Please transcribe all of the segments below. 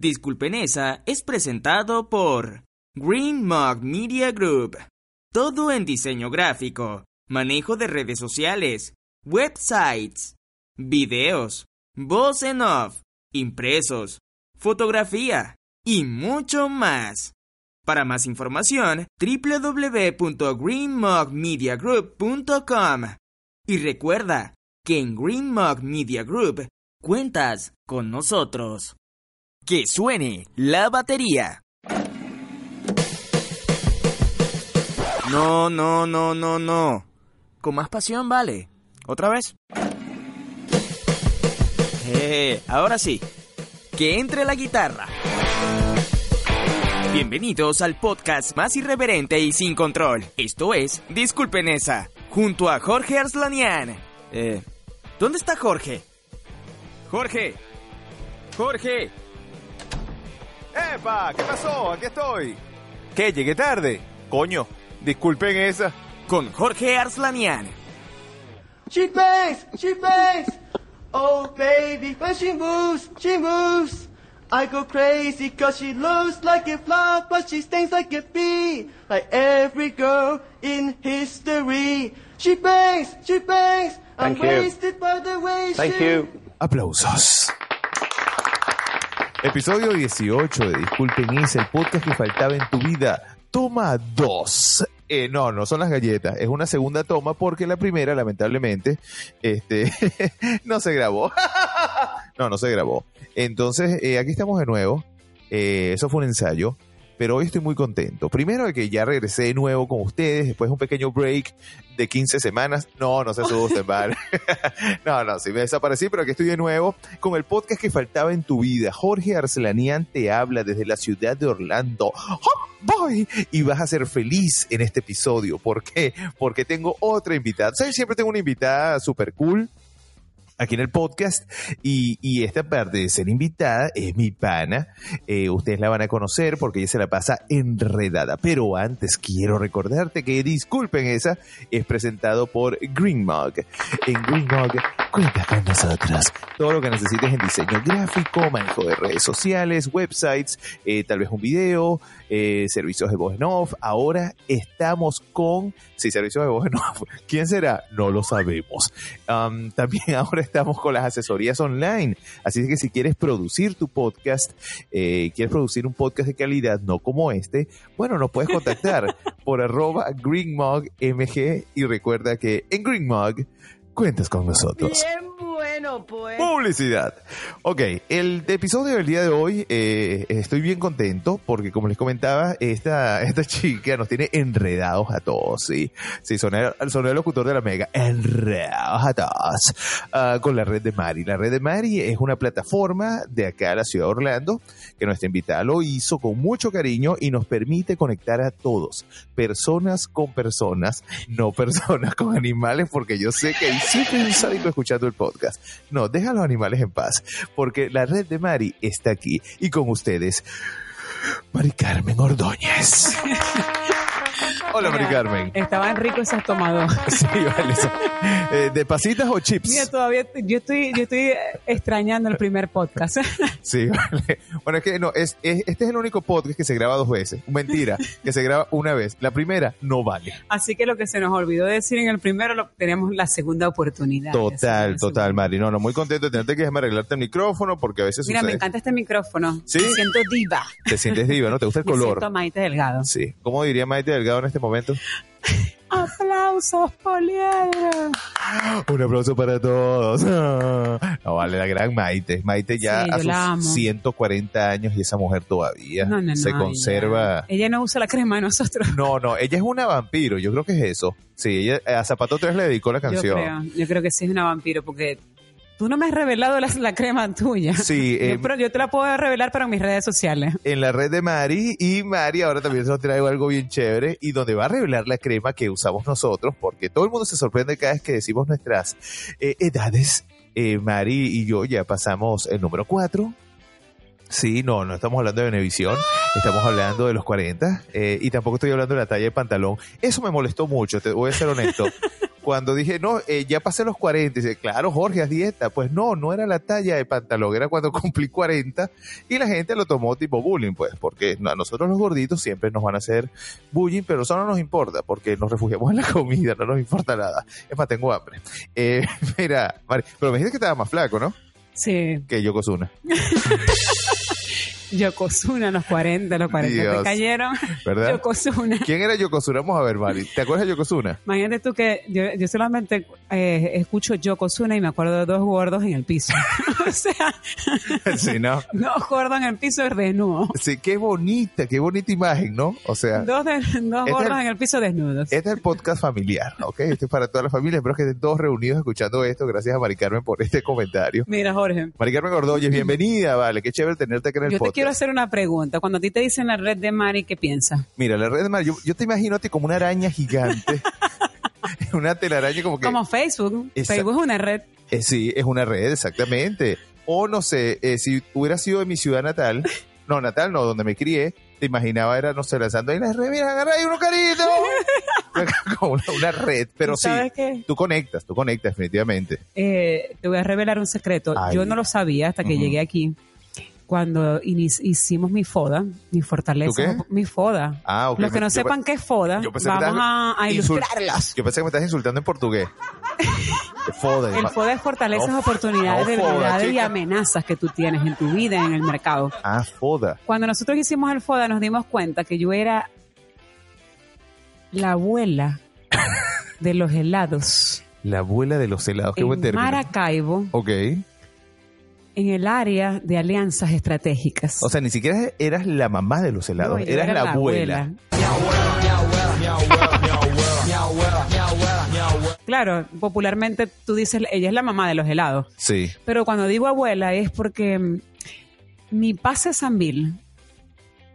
Disculpen esa es presentado por Green Mug Media Group. Todo en diseño gráfico, manejo de redes sociales, websites, videos, voz en off, impresos, fotografía y mucho más. Para más información, www.greenmugmediagroup.com. Y recuerda que en Green Mug Media Group cuentas con nosotros. Que suene la batería. No, no, no, no, no. Con más pasión, vale. ¿Otra vez? Eh, ahora sí. Que entre la guitarra. Bienvenidos al podcast más irreverente y sin control. Esto es Disculpen esa, junto a Jorge Arslanian. Eh, ¿dónde está Jorge? Jorge. Jorge. ¡Epa! ¿Qué pasó? Aquí estoy. ¿Qué? ¿Llegué tarde? Coño, disculpen esa. Con Jorge Arslanian. She bangs, she bangs. Oh baby, when she moves, she moves. I go crazy cause she looks like a flower, but she stings like a bee. Like every girl in history. She bangs, she bangs. I'm Thank you. wasted by the way Thank she... you. Aplausos. Episodio 18 de Disculpen es el podcast que faltaba en tu vida. Toma 2. Eh, no, no son las galletas, es una segunda toma porque la primera, lamentablemente, este, no se grabó. no, no se grabó. Entonces, eh, aquí estamos de nuevo. Eh, eso fue un ensayo, pero hoy estoy muy contento. Primero de que ya regresé de nuevo con ustedes, después de un pequeño break de 15 semanas. No, no se asusten, vale. no, no, sí me desaparecí, pero aquí estoy de nuevo con el podcast que faltaba en tu vida. Jorge Arcelanian te habla desde la ciudad de Orlando. ¡Hop, boy! Y vas a ser feliz en este episodio. ¿Por qué? Porque tengo otra invitada. ¿Sabes? Siempre tengo una invitada super cool aquí en el podcast y, y esta parte de ser invitada es mi pana. Eh, ustedes la van a conocer porque ella se la pasa enredada. Pero antes quiero recordarte que Disculpen esa es presentado por Green Mug. En Green Mug cuenta con nosotros. Todo lo que necesites en diseño gráfico, manejo de redes sociales, websites, eh, tal vez un video, eh, servicios de voz en off. Ahora estamos con, sí, servicios de voz en off. ¿Quién será? No lo sabemos. Um, también ahora estamos con las asesorías online. Así que si quieres producir tu podcast, eh, quieres producir un podcast de calidad, no como este, bueno, nos puedes contactar por arroba greenmugmg y recuerda que en Greenmug cuentas con nosotros. Bueno, pues. Publicidad. Ok, el episodio del día de hoy eh, estoy bien contento porque como les comentaba, esta, esta chica nos tiene enredados a todos, ¿sí? Sí, soné, soné el locutor de la Mega, enredados a todos, ah, con la red de Mari. La red de Mari es una plataforma de acá a la ciudad de Orlando que nuestra invitada lo hizo con mucho cariño y nos permite conectar a todos, personas con personas, no personas con animales, porque yo sé que hay siempre un sádico escuchando el podcast. No, deja a los animales en paz, porque la red de Mari está aquí y con ustedes, Mari Carmen Ordóñez. Hola, Mari Carmen. Estaban ricos esos tomados. Sí, vale. Eh, ¿De pasitas o chips? Mira, todavía yo estoy, yo estoy extrañando el primer podcast. Sí, vale. Bueno, es que no, es, es- este es el único podcast que se graba dos veces. Mentira, que se graba una vez. La primera no vale. Así que lo que se nos olvidó decir en el primero, lo, tenemos la segunda oportunidad. Total, total. Mari. No, no, muy contento de tenerte que déjame arreglarte el micrófono porque a veces Mira, me encanta este micrófono. ¿Sí? Me siento diva. Te sientes diva, ¿no? ¿Te gusta el Me color? siento Maite Delgado. Sí. ¿Cómo diría Maite Delgado en este momento? Aplausos, Poliedro. Un aplauso para todos. No vale, la gran Maite. Maite ya Sí, a sus 140 años y esa mujer todavía No, no, no. se conserva. Ella, no usa la crema de nosotros. No, no, ella es una vampiro, yo creo que es eso. Sí, ella a Zapato 3 le dedicó la Yo canción. creo, yo creo que sí es una vampiro porque Tú no me has revelado la, la crema tuya. Sí, Yo, eh, pero yo te la puedo revelar en mis redes sociales. en la red de Mari y Mari ahora también nos trae algo bien chévere y donde va a revelar la crema que usamos nosotros porque todo el mundo se sorprende cada vez que decimos nuestras eh, edades. Eh, Mari y yo ya pasamos el número 4. Sí, no, no estamos hablando de Venevisión, estamos hablando de los 40 eh, y tampoco estoy hablando de la talla de pantalón. Eso me molestó mucho, te voy a ser honesto. Cuando dije, no, eh, ya pasé los 40, dice, claro, Jorge, haz dieta. Pues no, no era la talla de pantalón, era cuando cumplí 40 y la gente lo tomó tipo bullying, pues, porque a nosotros los gorditos siempre nos van a hacer bullying, pero eso no nos importa, porque nos refugiamos en la comida, no nos importa nada. Es más, tengo hambre. Eh, mira, pero me dijiste que estaba más flaco, ¿no? Sí, Que Yokozuna, Yokozuna, los 40, los 40 Dios. te cayeron. ¿verdad? Yokozuna. ¿Quién era Yokozuna? Vamos a ver, Mari. ¿Te acuerdas de Yokozuna? Imagínate tú que yo, yo solamente eh, escucho Yokozuna y me acuerdo de dos gordos en el piso. o sea, sí, ¿no? dos gordos en el piso desnudos. Sí, qué bonita, qué bonita imagen, ¿no? O sea, Dos, de- dos es gordos el- en el piso desnudos. Este es el podcast familiar, ¿ok? Este es para toda la familia. Espero que estén todos reunidos escuchando esto. Gracias a Mari Carmen por este comentario. Mira, Jorge, Mari Carmen Ordóñez, bienvenida, vale. Qué chévere tenerte aquí en el yo podcast. Quiero hacer una pregunta. Cuando a ti te dicen la red de Mari, ¿qué piensas? Mira, la red de Mari, yo, yo te imagino a ti como una araña gigante. una telaraña como que... Como Facebook. Facebook es una red. Eh, sí, es una red, exactamente. O no sé, eh, si hubiera sido de mi ciudad natal, no, natal no, donde me crié, te imaginaba era, no sé, lanzando ahí las redes, mira, agarra ahí uno carito. como una, una red, pero ¿Y sí, ¿Sabes qué? tú conectas, tú conectas definitivamente. Eh, te voy a revelar un secreto. Ay. Yo no lo sabía hasta que llegué aquí. Cuando hicimos mi foda, mi fortaleza, ¿Tú qué? mi foda. Ah, ok. Los que no Yo sepan qué es foda, vamos a, a ilustrarlos. Yo pensé que me estás insultando en portugués. Foda. El foda es fortalezas, No, oportunidades, no foda, debilidades y amenazas que tú tienes en tu vida, en el mercado. Ah, foda. Cuando nosotros hicimos el FODA nos dimos cuenta que yo era la abuela de los helados La abuela de los helados. Qué buen en término. Maracaibo, Ok. En el área de alianzas estratégicas. O sea, ni siquiera eras la mamá de los helados, No, eras era la, abuela. Claro, popularmente tú dices, ella es la mamá de los helados. Sí. Pero cuando digo abuela es porque mm, mi pase San Bill,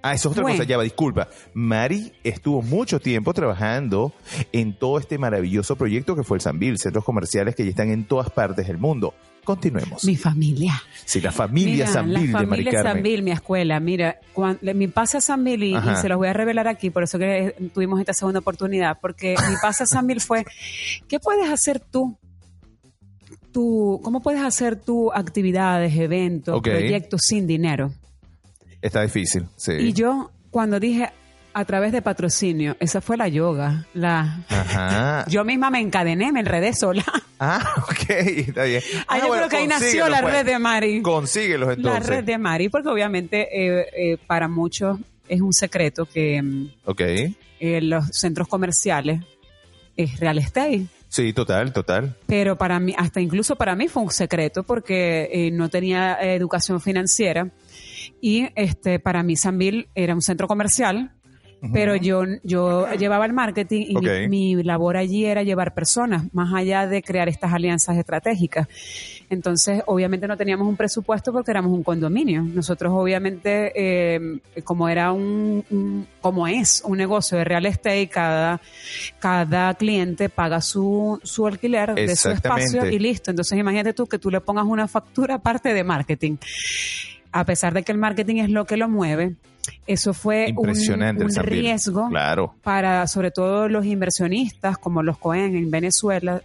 Ah, eso es otra Bueno. cosa, ya va, disculpa. Mari estuvo mucho tiempo trabajando en todo este maravilloso proyecto que fue el Sanville, centros comerciales que ya están en todas partes del mundo. Continuemos. mi familia. Sí, la familia la de Mari familia Carmen. Sanville, mi escuela. Mira, cuan- le- mi pase a Sanville, y, se los voy a revelar aquí, por eso que eh, tuvimos esta segunda oportunidad, porque mi pase a Sanville fue, ¿qué puedes hacer tú? tú ¿Cómo puedes hacer tú actividades, eventos, proyectos sin dinero? Está difícil, sí. Y yo, cuando dije a través de patrocinio, esa fue la yoga. La, Ajá. yo misma me encadené, me enredé sola. Ah, ok, está bien. Ah, Ah, yo bueno, creo que ahí nació la pues. red de Mari. Consíguelos La entonces. red de Mari, porque obviamente eh, eh, para muchos es un secreto que mm, Ok. eh, los centros comerciales es real estate. Sí, total, total. Pero para mí, hasta incluso para mí fue un secreto porque eh, no tenía eh, educación financiera y este para mí Sanville era un centro comercial. Pero yo, yo llevaba el marketing y mi- mi, labor allí era llevar personas, más allá de crear estas alianzas estratégicas. Entonces, obviamente no teníamos un presupuesto porque éramos un condominio. Nosotros, obviamente, eh, como era un, un- como es un negocio de real estate, cada, cada cliente paga su, su alquiler de su espacio y listo. Entonces, imagínate tú que tú le pongas una factura aparte de marketing. A pesar de que el marketing es lo que lo mueve, eso fue un- Impresionante riesgo Claro. para sobre todo los inversionistas como los Cohen en Venezuela.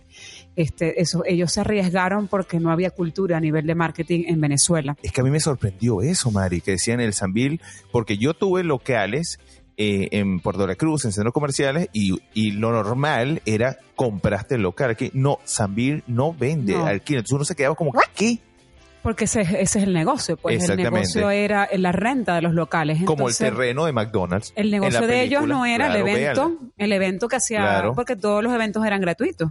Este, eso, ellos se arriesgaron porque no había cultura a nivel de marketing en Venezuela. Es que a mí me sorprendió eso, Mari, que decían el Sanville, porque yo tuve locales eh, en Puerto La Cruz, en centros comerciales, y, y lo normal era compraste el local. Aquí no, Sanville no vende No. alquiler. Entonces uno se quedaba como, ¿qué? Porque ese, ese es el negocio, pues el negocio era la renta de los locales. Como el terreno de McDonald's. El negocio de ellos no era Claro, el evento, véanla. el evento que hacía, Claro. porque todos los eventos eran gratuitos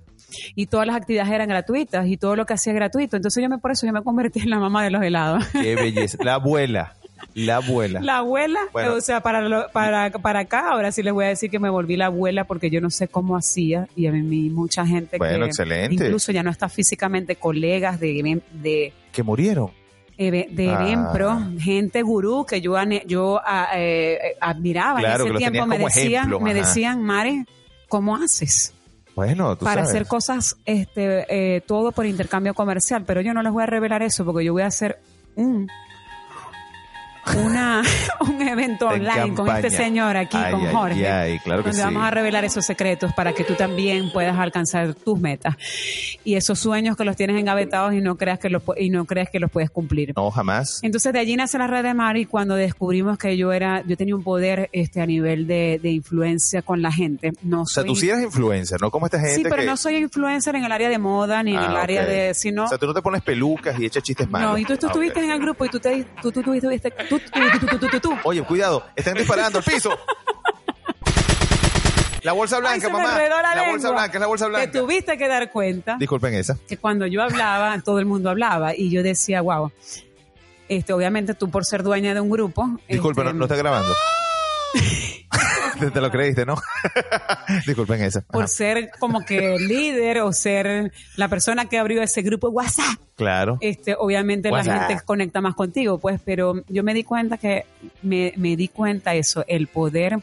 y todas las actividades eran gratuitas y todo lo que hacía gratuito. Entonces yo me por eso yo me convertí en la mamá de los helados. Qué belleza. La abuela. La abuela. La abuela, Bueno. o sea, para, lo- para, para acá, ahora sí les voy a decir que me volví la abuela porque yo no sé cómo hacía y a mí mucha gente Bueno, que excelente. incluso ya no está físicamente, colegas de, de, Que murieron. de, de Ah. Gente gurú que yo, yo ah, eh, admiraba Claro, en ese tiempo, me decían, ejemplo, me decían, Mare, ¿cómo haces? Bueno, tú para sabes. hacer cosas, este, eh, todo por intercambio comercial, pero yo no les voy a revelar eso porque yo voy a hacer un una un evento En online con este señor aquí, Ay, con Jorge, ay, claro que donde sí. vamos a revelar esos secretos para que tú también puedas alcanzar tus metas y esos sueños que los tienes engavetados y no creas que los y no creas que los puedes cumplir. No, jamás. Entonces de allí nace la red de Mari cuando descubrimos que yo era, yo tenía un poder este a nivel de, de influencia con la gente. No O sea, soy tú sí eres influencer, ¿no? Como esta gente Sí, pero que... no soy influencer en el área de moda ni en Ah, el área ok. de, sino O sea, tú no te pones pelucas y echas chistes malos. no, y tú, tú Ah, estuviste en el grupo y tú te tú tú tú tuviste tú tú Oye, cuidado, están disparando al piso. La bolsa Ay, blanca, me mamá. la, bolsa blanca, la bolsa Te blanca. tuviste que dar cuenta Disculpen esa. que cuando yo hablaba, todo el mundo hablaba y yo decía, wow. Este, obviamente tú por ser dueña de un grupo. Disculpen, este, no, no está grabando. te, te lo creíste, ¿no? Disculpen esa. por ser como que líder o ser la persona que abrió ese grupo WhatsApp. Claro. este, obviamente la WhatsApp. gente conecta más contigo, pues, pero yo me di cuenta que me, me di cuenta eso, el poder,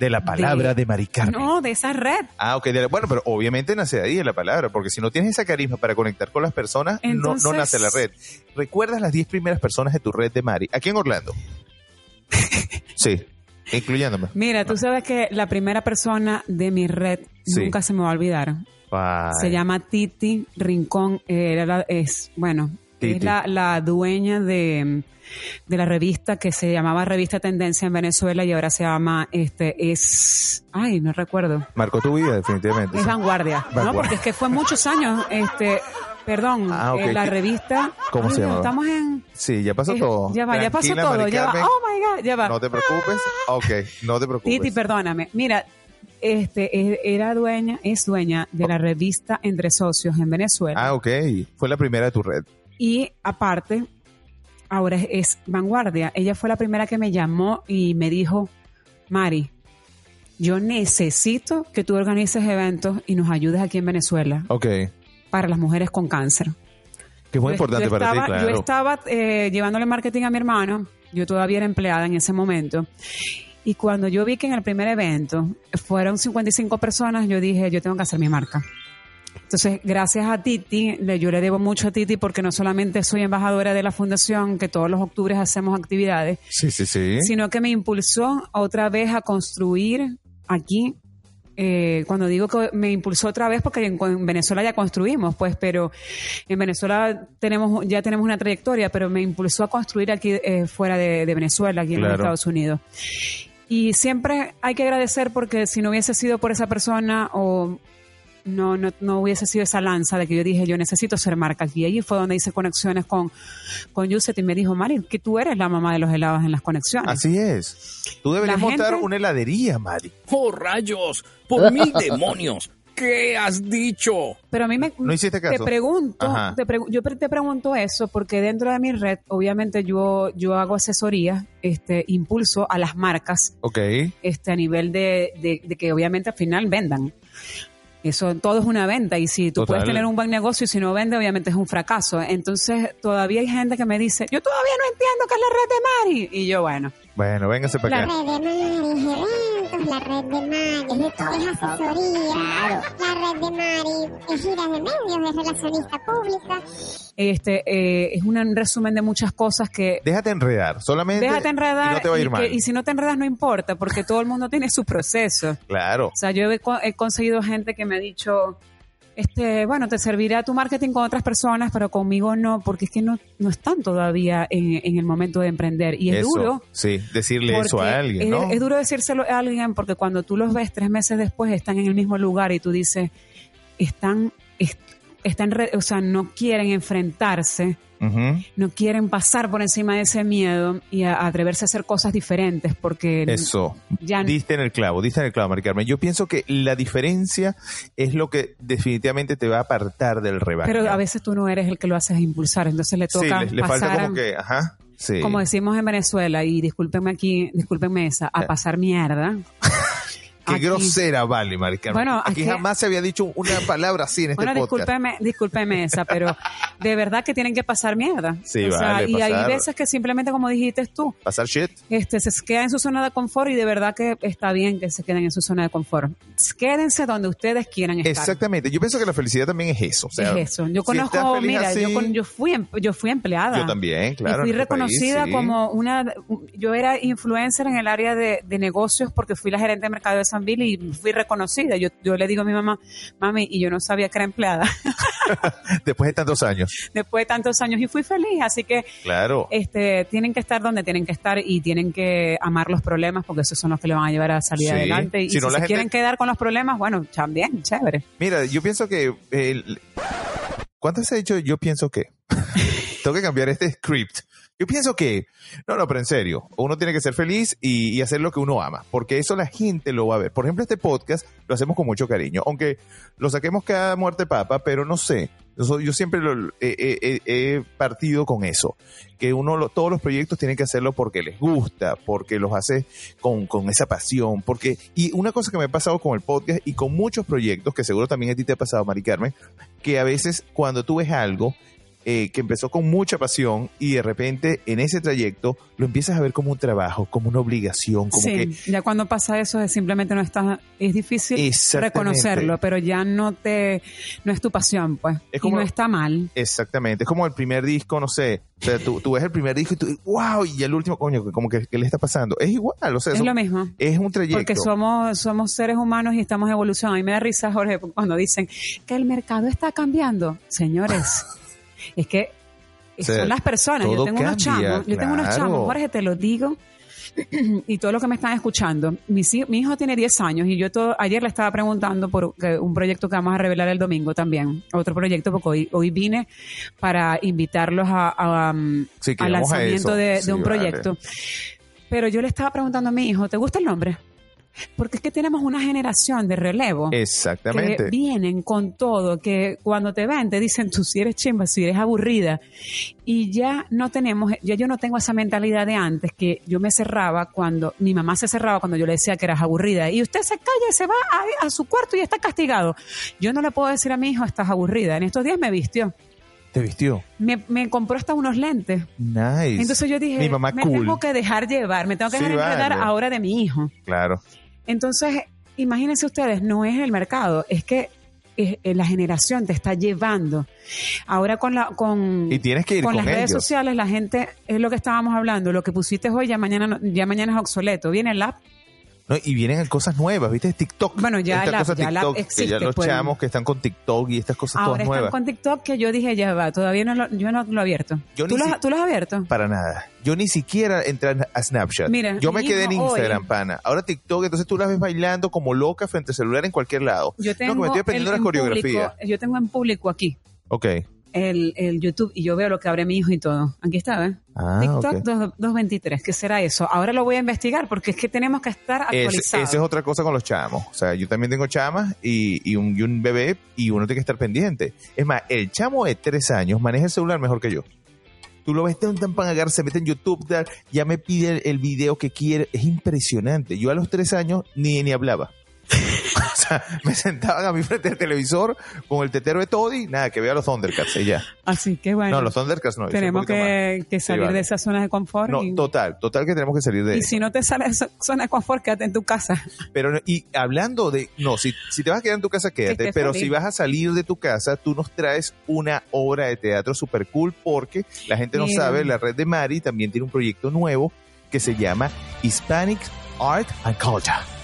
De la palabra de, Mari Carmen. no, de esa red. Ah, ok. de la- bueno, pero obviamente nace de ahí de la palabra, porque si no tienes esa carisma para conectar con las personas, no- no, nace la red. ¿Recuerdas las 10 primeras personas de tu red de Mari? Aquí en Orlando. sí, incluyéndome. Mira, tú sabes que la primera persona de mi red Sí. nunca se me va a olvidar. Se llama Titi Rincón, era la- es, bueno, Titi. es la, la dueña de, de la revista que se llamaba Revista Tendencia en Venezuela y ahora se llama, este, es, ay, no recuerdo. Marcó tu vida, definitivamente. Es sí. vanguardia, ¿no? Vanguardia. Porque es que fue muchos años, este, perdón, Ah, ok. eh, la revista. ¿Cómo se Ay, llamaba? Estamos en. Sí, ya pasó eh, todo. Ya va, ya pasó todo, ya va. Oh my God, ya va. No te preocupes. Ok, no te preocupes. Titi, perdóname. Mira, este, era dueña, es dueña de la revista Entre Socios en Venezuela. Ah, ok. Fue la primera de tu red. Y aparte, ahora es, es vanguardia. Ella fue la primera que me llamó y me dijo, Mari, yo necesito que tú organices eventos y nos ayudes aquí en Venezuela Ok. Para las mujeres con cáncer. Que es muy Yo- importante yo para estaba, ti, claro. Yo estaba eh, llevándole marketing a mi hermano, yo todavía era empleada en ese momento, y cuando yo vi que en el primer evento fueron 55 personas, yo dije, yo tengo que hacer mi marca. Entonces, gracias a Titi, yo le debo mucho a Titi porque no solamente soy embajadora de la fundación, que todos los octubres hacemos actividades, Sí, sí, sí. sino que me impulsó otra vez a construir aquí. Eh, cuando digo que me impulsó otra vez, porque en, en Venezuela ya construimos, pues, pero en Venezuela tenemos ya tenemos una trayectoria, pero me impulsó a construir aquí eh, fuera de, de Venezuela, aquí en los. Estados Unidos. Y siempre hay que agradecer porque si no hubiese sido por esa persona o no, no, no hubiese sido esa lanza de que yo dije, yo necesito ser marca aquí. Y allí fue donde hice conexiones con, con Yuset y me dijo, Mari, que tú eres la mamá de los helados en las conexiones. Así es. Tú deberías montar gente- una heladería, Mari. ¡Oh, rayos! ¡Por mil demonios! ¿Qué has dicho? Pero a mí me ¿No hiciste te caso? pregunto, Ajá. te pregu- yo te pregunto eso porque dentro de mi red, obviamente yo yo hago asesoría, este impulso a las marcas, Ok. este a nivel de, de- de que obviamente al final vendan. Eso todo es una venta y si tú Total. puedes tener un buen negocio y si no vende, obviamente es un fracaso. Entonces todavía hay gente que me dice, yo todavía no entiendo qué es la red de Mari y yo bueno, Bueno, véngase para La acá. red de Mari la red de Mari es asesoría, la red de Mari es giras de medios, es relacionista pública. este eh, es un resumen de muchas cosas que Déjate enredar. Solamente. Déjate enredar Y no te va a ir y, mal. que- y si no te enredas no importa, porque todo el mundo tiene su proceso. Claro. O sea, yo he, co- he conseguido gente que me ha dicho, este, bueno, te servirá tu marketing con otras personas, pero conmigo no, porque es que no, no están todavía en, en el momento de emprender. Y es Eso, duro. Sí, decirle eso a alguien, es, ¿no? es duro decírselo a alguien porque cuando tú los ves tres meses después están en el mismo lugar y tú dices, están, est- están, o sea, no quieren enfrentarse No quieren pasar por encima de ese miedo y a, a atreverse a hacer cosas diferentes porque Eso. ya Diste en el clavo, diste en el clavo, Mari Carmen. Yo pienso que la diferencia es lo que definitivamente te va a apartar del rebaño. pero a veces tú no eres el que lo haces impulsar entonces le Sí, toca le, le pasar falta como que, ajá. Sí. como decimos en Venezuela, y discúlpenme aquí, discúlpenme esa, a Eh. pasar mierda. Qué Aquí- grosera, vale, Maricarmen. Bueno, aquí jamás se había dicho una palabra así en este Bueno, podcast. discúlpeme, discúlpeme esa, pero de verdad que tienen que pasar mierda. Sí, O sea, vale, y hay veces que simplemente, como dijiste tú, Pasar shit. este, se quedan en su zona de confort y de verdad que está bien que se queden en su zona de confort. Quédense donde ustedes quieran estar. Exactamente. Yo pienso que la felicidad también es eso. O sea, es eso. Yo conozco, mira, así- yo, con- yo fui em- yo fui empleada. Yo también, claro. y fui país, reconocida sí. como una, yo era influencer en el área de, de negocios porque fui la gerente de mercado de San Y fui reconocida. Yo, yo le digo a mi mamá, mami, y yo no sabía que era empleada Después de tantos años. después de tantos años y fui feliz. Así que Claro. este, tienen que estar donde tienen que estar y tienen que amar los problemas porque esos son los que le van a llevar a salir Sí. adelante. Y Si si, no, se gente- quieren quedar con los problemas, bueno, también, chévere. Mira, yo pienso que... el- ¿Cuántas he dicho yo pienso que? Tengo que cambiar este script. Yo pienso que... No, no, pero en serio. Uno tiene que ser feliz y, hacer lo que uno ama. Porque eso la gente lo va a ver. Por ejemplo, este podcast lo hacemos con mucho cariño. Aunque lo saquemos cada muerte papa, pero no sé. Yo, siempre lo- he partido con eso. Que uno, lo- todos los proyectos tienen que hacerlo porque les gusta, porque los hace con, con esa pasión. Porque, y una cosa que me ha pasado con el podcast y con muchos proyectos, que seguro también a ti te ha pasado, Mari Carmen, que a veces cuando tú ves algo eh, que empezó con mucha pasión y de repente en ese trayecto lo empiezas a ver como un trabajo, como una obligación, como sí, que ya cuando pasa eso es simplemente no está, es difícil reconocerlo, pero ya no te, no es tu pasión, pues. Es como- y no está mal. Exactamente, es como el primer disco, no sé, o sea, tú, tú ves el primer disco y tú, wow, y el último, coño, como que, ¿qué le está pasando? Es igual, o sea, Es son- lo mismo. es un trayecto. Porque somos, somos seres humanos y estamos evolucionando. A mí me da risa, Jorge, cuando dicen que el mercado está cambiando. Señores, es que O sea, son las personas. Yo tengo unos chamos, yo tengo unos chamos, Jorge, te lo digo. y todo lo que me están escuchando. Mi, mi hijo tiene 10 años y yo todo, ayer le estaba preguntando por que- un proyecto que vamos a revelar el domingo también. Otro proyecto, porque hoy, hoy vine para invitarlos a, a, um, Sí, al a lanzamiento de, de Sí, un vale. proyecto. Pero yo le estaba preguntando a mi hijo, ¿te gusta el nombre? Porque es que tenemos una generación de relevo que Exactamente. vienen con todo, que cuando te ven te dicen tú si eres chimba, si eres aburrida. Y ya no tenemos, ya yo no tengo esa mentalidad de antes que yo me cerraba cuando, mi mamá se cerraba cuando yo le decía que eras aburrida. Y usted se calla, se va a, a su cuarto y está castigado. Yo no le puedo decir a mi hijo, estás aburrida. En estos días me vistió. Te vistió. Me, me compró hasta unos lentes. Nice. Entonces yo dije, Mi mamá me cool. tengo que dejar llevar, me tengo que Sí, dejar vale. ahora de mi hijo. Claro. Entonces, imagínense ustedes, no es el mercado, es que eh, la generación te está llevando. Ahora con la con, Y tienes que ir con con las redes sociales, la gente es lo que estábamos hablando, lo que pusiste hoy ya mañana ya mañana es obsoleto. Viene el app, No, y vienen cosas nuevas, ¿viste? TikTok. Bueno, ya Esta la- cosa ya la TikTok, que existe, ya los pues. chamos que están con TikTok y estas cosas ahora todas están nuevas. con TikTok que yo dije ya va, todavía no lo, yo no lo he abierto. Yo ¿Tú, lo, si- ¿Tú lo has abierto? Para nada. Yo ni siquiera entré a Snapchat. Mira, yo me quedé en hoy- Instagram, pana. Ahora TikTok, entonces tú la ves bailando como loca frente al celular en cualquier lado. Yo tengo no, que me estoy aprendiendo las coreografías. público- yo tengo en público aquí Ok. El, el YouTube y yo veo lo que abre mi hijo y todo. Aquí está, ¿ves? Ah, TikTok ok. 2- 223, ¿qué será eso? Ahora lo voy a investigar porque es que tenemos que estar actualizados. Esa es otra cosa con los chamos. O sea, yo también tengo chamas y, y, un, y un bebé y uno tiene que estar pendiente. Es más, el chamo de tres años maneja el celular mejor que yo. Tú lo ves tan, tan pan agarrar, se mete en YouTube, ya me pide el, el video que quiere. Es impresionante. Yo a los tres años ni, ni hablaba. sea, me sentaban a mi frente del televisor con el tetero de Toddy, nada, que vea los Thundercats y ya. Así que bueno, No, los Thundercats no. tenemos que, que salir vale. de esa zona de confort. No, y, total, total que tenemos que salir de y si no te sale de esa zona de confort, quédate en tu casa. Pero, y hablando de, no, si, si te vas a quedar en tu casa, quédate, pero feliz. si vas a salir de tu casa, tú nos traes una obra de teatro super cool porque la gente no sabe, la red de Mari también tiene un proyecto nuevo que se llama Hispanic Art and Culture.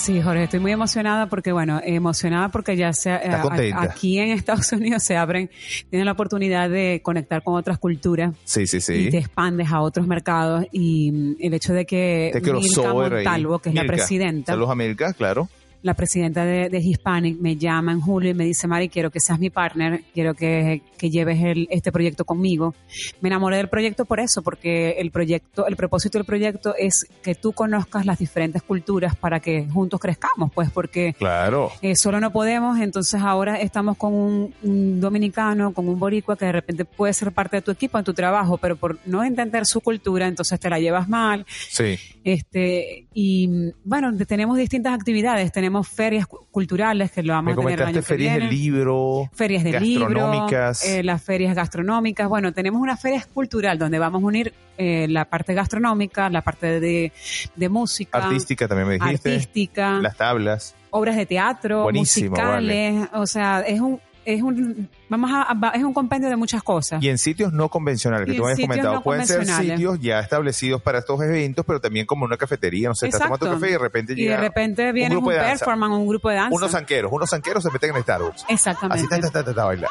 Sí, Jorge, estoy muy emocionada porque, bueno, emocionada porque ya se, eh, a- aquí en Estados Unidos se abren, tienen la oportunidad de conectar con otras culturas Sí, sí, y sí. te expandes a otros mercados y mm, el hecho de que Milka. Montalvo, que es la presidenta, Saludos a Milka, claro. La presidenta de, de Hispanic me llama en julio y me dice, Mari, quiero que seas mi partner, quiero que, que lleves el- este proyecto conmigo. Me enamoré del proyecto por eso, porque el proyecto, el propósito del proyecto es que tú conozcas las diferentes culturas para que juntos crezcamos, pues porque Claro. eh, solo no podemos, entonces ahora estamos con un, un dominicano, con un boricua que de repente puede ser parte de tu equipo, en tu trabajo, pero por no entender su cultura, entonces te la llevas mal. Sí. Este, y mm, bueno, tenemos distintas actividades, tenemos ferias cu- culturales que lo vamos Me a tener el año que ferias de viene. libro. Ferias de libro, gastronómicas. eh, las ferias gastronómicas. Bueno, tenemos una feria cultural donde vamos a unir eh, la parte gastronómica, la parte de, de música, artística también me dijiste. artística, Las tablas. obras de teatro, Buenísimo, musicales, o sea, es un es un vamos a, va- es un compendio de muchas cosas. Y en sitios no convencionales, que Y tú habías comentado. no Pueden ser sitios ya establecidos para estos eventos, pero también como una cafetería. No sé, estás Exacto. tomando café y de repente y llega de repente viene un, danza. performance, un grupo de danza. unos zanqueros. Unos zanqueros se meten en Starbucks. Así, Exactamente. ta, ta, ta, ta, ta, a bailar.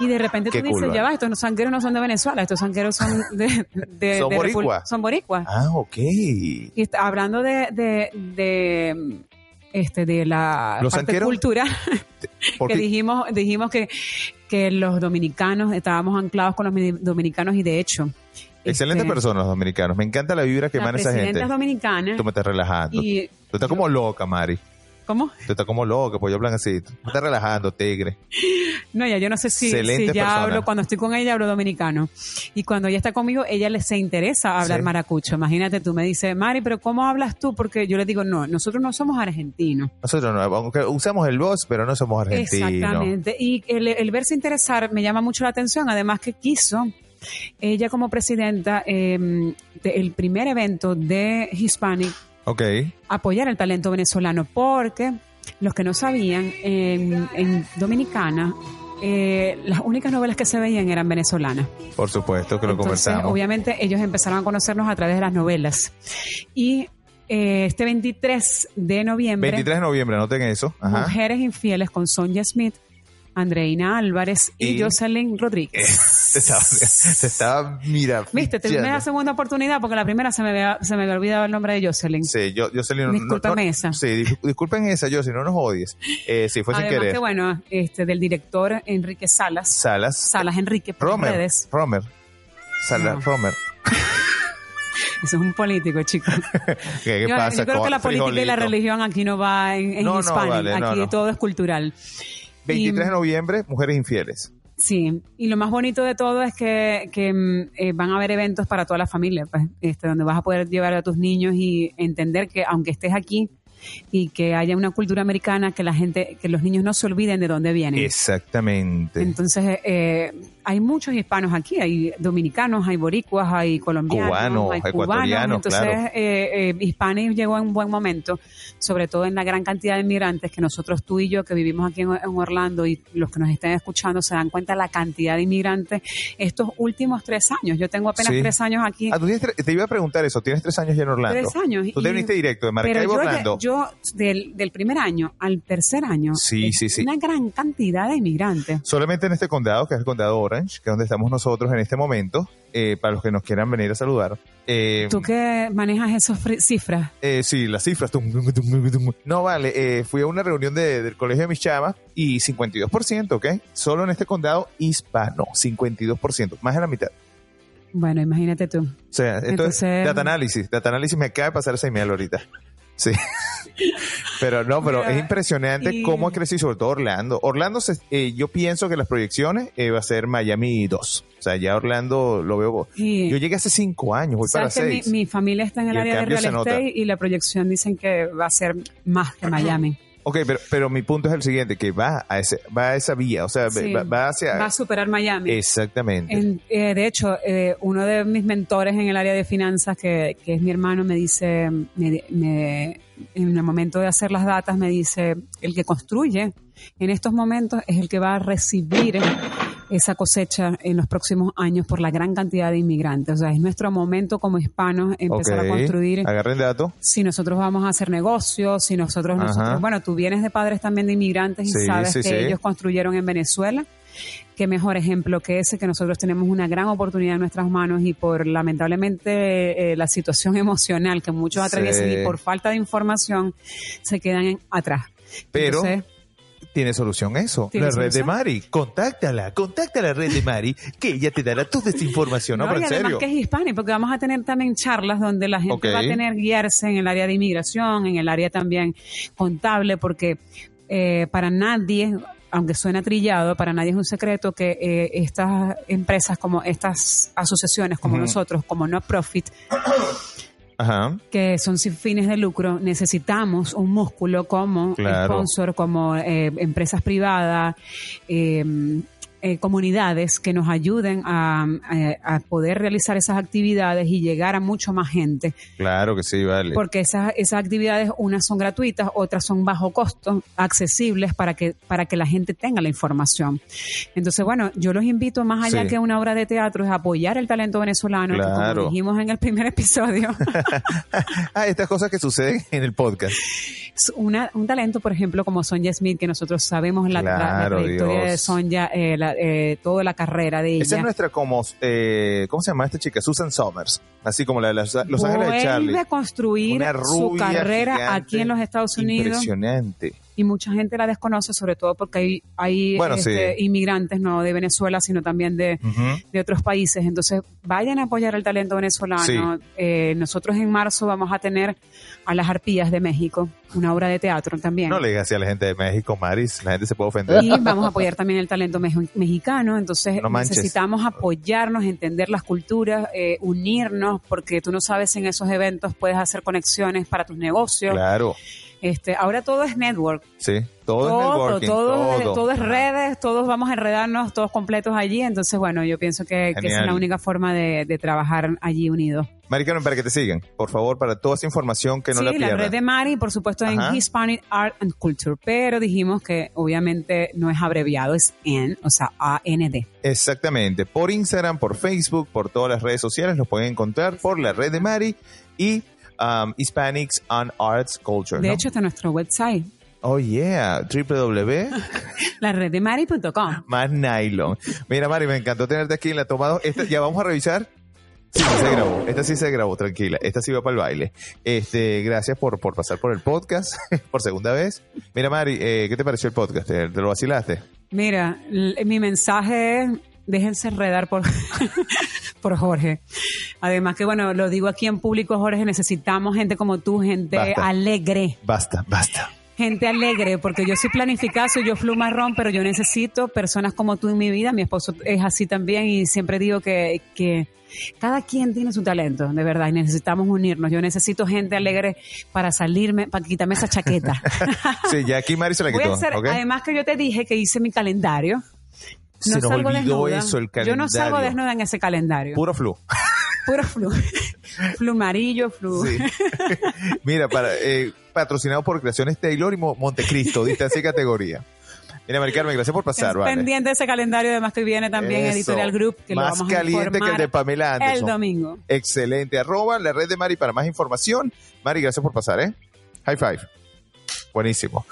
Y de repente Qué tú dices, cool, ya va, estos sanqueros no son de Venezuela, estos sanqueros son de... de- Son boricuas. Son boricuas. Ah, ok. Y está hablando de, de, de, este, de la ¿Los parte sanqueros? cultura, Porque que dijimos, dijimos que, que los dominicanos, estábamos anclados con los mi- dominicanos y de hecho... excelentes este, personas los dominicanos. Me encanta la vibra que emana esa gente. es dominicana Tú me estás relajando. y... Tú estás como loca, Mari. ¿Cómo? Tú estás como loca, pues yo hablan así. Me estás relajando, tigre. No, ya yo no sé si, si ya persona. hablo, cuando estoy con ella hablo dominicano. Y cuando ella está conmigo, ella le se interesa hablar Sí. maracucho. Imagínate, tú me dices, Mari, pero ¿cómo hablas tú? Porque yo le digo, no, nosotros no somos argentinos. Nosotros no, aunque usamos el voz, pero no somos argentinos. Exactamente. Y el, el verse interesar me llama mucho la atención, además que quiso ella como presidenta eh, de- el primer evento de Hispanic Ok. apoyar el talento venezolano porque los que no sabían en, en Dominicana eh, las únicas novelas que se veían eran venezolanas. Por supuesto que lo Entonces, conversamos. obviamente ellos empezaron a conocernos a través de las novelas. Y eh, este 23 de noviembre, 23 de noviembre, anoten eso. Ajá. Mujeres Infieles con Sonja Smith, Andreina Álvarez y, Y- Jocelyn Rodríguez. Te estaba, te estaba, mira. Viste, te la segunda oportunidad porque la primera se me había, se me había olvidado el nombre de Jocelyn. Sí, yo, no- Discúlpame no- esa. Sí, dis- disculpen esa, si no nos odies. Eh, sí, fue sin querer. que bueno, este, del director Enrique Salas. Salas. Salas Enrique Romer. redes. Romer. Salas, No. Romer. Eso es un político, chicos. ¿Qué, qué yo, pasa? yo creo que la política y la religión aquí no va en, en No, no, Hispanic. vale, no, aquí no. todo es cultural. 23 de noviembre, Mujeres Infieles. Sí, y lo más bonito de todo es que, que, mm, eh, van a haber eventos para toda la familia, pues, este, donde vas a poder llevar a tus niños y entender que aunque estés aquí y que haya una cultura americana, que la gente, que los niños no se olviden de dónde vienen. Exactamente. Entonces, eh, hay muchos hispanos aquí, hay dominicanos, hay boricuas, hay colombianos, Cubanos, hay ecuatorianos, Entonces, claro. eh, eh, Hispanic llegó en un buen momento, sobre todo en la gran cantidad de inmigrantes que nosotros, tú y yo, que vivimos aquí en, en Orlando y los que nos estén escuchando se dan cuenta de la cantidad de inmigrantes estos últimos tres años. Yo tengo apenas Sí. tres años aquí. Ah, tú tienes te iba a preguntar eso. Tienes tres años ya en Orlando. Tres años. Tú te viniste directo de Maracaibo Orlando. yo del, del primer año al tercer año, Sí, sí, sí. una gran cantidad de inmigrantes. Solamente en este condado, que es el condado Orange, que es donde estamos nosotros en este momento, eh, para los que nos quieran venir a saludar. Eh, ¿Tú que manejas esas cifras? eh, sí, las cifras. No, vale. eh, fui a una reunión de- del colegio de mis chamas y 52%, ¿ok? Solo en este condado hispano, 52%, más de la mitad. Bueno, imagínate tú. O sea, Entonces- data análisis. Data análisis me acaba de pasar ese email ahorita. Sí. pero no, pero Mira, es impresionante y- cómo ha crecido, sobre todo Orlando. Orlando, se- eh, yo pienso que las proyecciones eh, va a ser Miami 2. O sea, ya Orlando lo veo. Y- Yo llegué hace cinco años, voy para mi, seis. mi familia está en el Y área de real estate y la proyección dicen que va a ser más que Miami. Ok, pero, pero mi punto es el siguiente, que va a, ese, va a esa vía, o sea, Sí. va, va hacia... Va a superar Miami. Exactamente. En- eh, de hecho, eh, uno de mis mentores en el área de finanzas, que, que es mi hermano, me dice, me- me- en el momento de hacer las datas, me dice, el que construye en estos momentos es el que va a recibir esa cosecha en los próximos años por la gran cantidad de inmigrantes. O sea, es nuestro momento como hispanos empezar a construir Agarren dato. si nosotros vamos a hacer negocios, si nosotros, nosotros bueno, tú vienes de padres también de inmigrantes y Sí, sabes sí, que sí. ellos construyeron en Venezuela. Qué mejor ejemplo que ese, que nosotros tenemos una gran oportunidad en nuestras manos y por lamentablemente eh, la situación emocional que muchos atraviesan y por falta de información se quedan en- atrás. Pero Entonces, tiene solución eso. ¿Tiene la red de? Mari. Contáctala, contacta a la red de Mari, que ella te dará toda esta información. No, No, pero y en además serio. que es hispánico, porque vamos a tener también charlas donde la gente va a tener guiarse en el área de inmigración, en el área también contable, porque eh, para nadie, aunque suena trillado, para nadie es un secreto que eh, estas empresas como estas asociaciones como nosotros, como no profit, Ajá. que son sin fines de lucro, necesitamos un músculo como Claro. sponsor, como eh, empresas privadas, eh, eh, comunidades que nos ayuden a, a- a poder realizar esas actividades y llegar a mucho más gente. Claro que sí, vale. Porque esas, esas actividades, unas son gratuitas, otras son bajo costo, accesibles para que, para que la gente tenga la información. Entonces, bueno, yo los invito más allá Sí. que una obra de teatro, es apoyar el talento venezolano, que como dijimos en el primer episodio, ah, estas cosas que suceden en el podcast. una- un talento, por ejemplo, como Sonja Smith, que nosotros sabemos la, la- la Claro, trayectoria de. Sonja, eh, la- eh, toda la carrera de ella. Esa es nuestra como, eh, ¿cómo se llama esta chica? Susan Somers. Así como la de Los Ángeles de Charlie. Vuelve a construir su carrera gigante, aquí en los Estados Unidos Impresionante. Y mucha gente la desconoce, sobre todo porque hay, hay Bueno, este, sí. inmigrantes no de Venezuela, sino también de, de otros países. Entonces, vayan a apoyar el talento venezolano. Sí. Eh, nosotros en marzo vamos a tener a las Arpías de México, una obra de teatro también. No le digas así a la gente de México, Maris. La gente se puede ofender. y vamos a apoyar también el talento mejo- mexicano. Entonces No necesitamos apoyarnos, entender las culturas, eh, unirnos, porque tú no sabes en esos eventos puedes hacer conexiones para tus negocios. Claro. Este, ahora todo es network. Sí. Todo, es Todo, networking. todo, es- todo. todo es redes, todos vamos a enredarnos, todos completos allí. Entonces, bueno, yo pienso que, que esa es la única forma de, de trabajar allí unidos. Mari Carmen, para que te sigan, por favor, para toda esa información que no sí, la la, pierdan. red de Mari, por supuesto, Ajá. en Hispanic Art and Culture, pero dijimos que obviamente no es abreviado, es N, o sea, A-N-D. Exactamente. Por Instagram, por Facebook, por todas las redes sociales los pueden encontrar por la red de Mari y um, Hispanics on Arts Culture. De ¿no? hecho, está nuestro website, oh yeah, www. la red de Mari.com. más nylon. Mira, Mari, me encantó tenerte aquí en la tomada. Esta, ya vamos a revisar. Sí, sí se grabó. Esta sí se grabó, tranquila. Esta sí va para el baile. Este, gracias por, por pasar por el podcast por segunda vez. Mira, Mari, eh, ¿qué te pareció el podcast? ¿Te, te lo vacilaste? Mira, mi mensaje es, déjense enredar por, por Jorge. Además que, bueno, lo digo aquí en público, Jorge, necesitamos gente como tú, gente Basta. alegre. Basta, basta. Gente alegre, porque yo soy planificada, soy yo flu marrón, pero yo necesito personas como tú en mi vida. Mi esposo es así también y siempre digo que, que cada quien tiene su talento, de verdad, y necesitamos unirnos. Yo necesito gente alegre para salirme, para quitarme esa chaqueta. Sí, ya aquí Mari se la Voy quitó. a hacer, ¿ok? además que yo te dije que hice mi calendario. Se nos olvidó desnuda. eso, el Yo no salgo calendario. desnuda en ese calendario. Puro flu. Puro flu. flu amarillo, flu. Sí. Mira, para, eh, patrocinado por Creaciones Taylor y Mo- Montecristo, diste así categoría. Mira, Mari Carmen, gracias por pasar, Es vale. pendiente de ese calendario, además que viene también Eso. Editorial Group, que lo Más vamos a caliente que el de Pamela el Anderson. domingo. Excelente. Arroba la red de Mari para más información. Mari, gracias por pasar, ¿eh? High five. Buenísimo.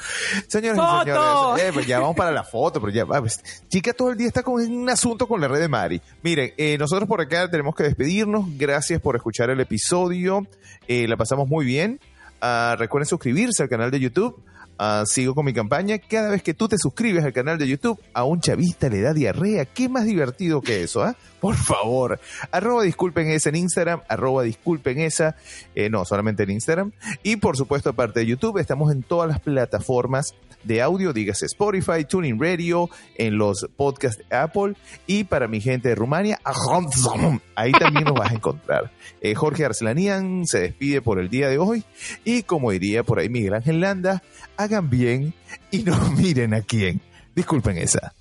Señores y ¡Foto! señores, eh, pues ya vamos para la foto, pero ya va. pues, chica, todo el día está con un asunto con la red de Mari. Miren, eh, nosotros por acá tenemos que despedirnos. Gracias por escuchar el episodio. Eh, la pasamos muy bien. Ah, recuerden suscribirse al canal de YouTube. Ah, sigo con mi campaña. Cada vez que tú te suscribes al canal de YouTube, a un chavista le da diarrea. ¿Qué más divertido que eso, ah? Por favor. Arroba disculpen esa en Instagram, arroba disculpen esa, eh, no, solamente en Instagram. Y por supuesto, aparte de YouTube, estamos en todas las plataformas de audio, dígase Spotify, Tuning Radio, en los podcasts de Apple. Y para mi gente de Rumania, ahí también nos vas a encontrar. Eh, Jorge Arslanian se despide por el día de hoy. Y como diría por ahí Miguel Ángel Landa, hagan bien y no miren a quién. Disculpen esa.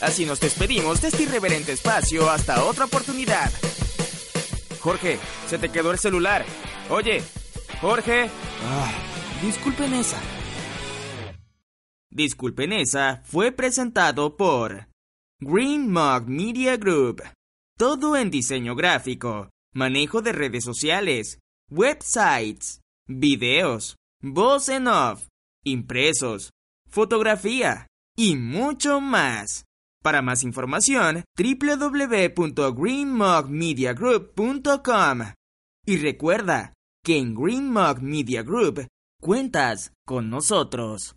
Así nos despedimos de este irreverente espacio hasta otra oportunidad. Jorge, se te quedó el celular. Oye, Jorge. Ah, disculpen esa. Disculpen esa fue presentado por Green Mug Media Group. Todo en diseño gráfico, manejo de redes sociales, websites, videos, voz en off, impresos, fotografía y mucho más. Para más información, www.greenmugmediagroup.com. Y recuerda que en Green Mug Media Group cuentas con nosotros.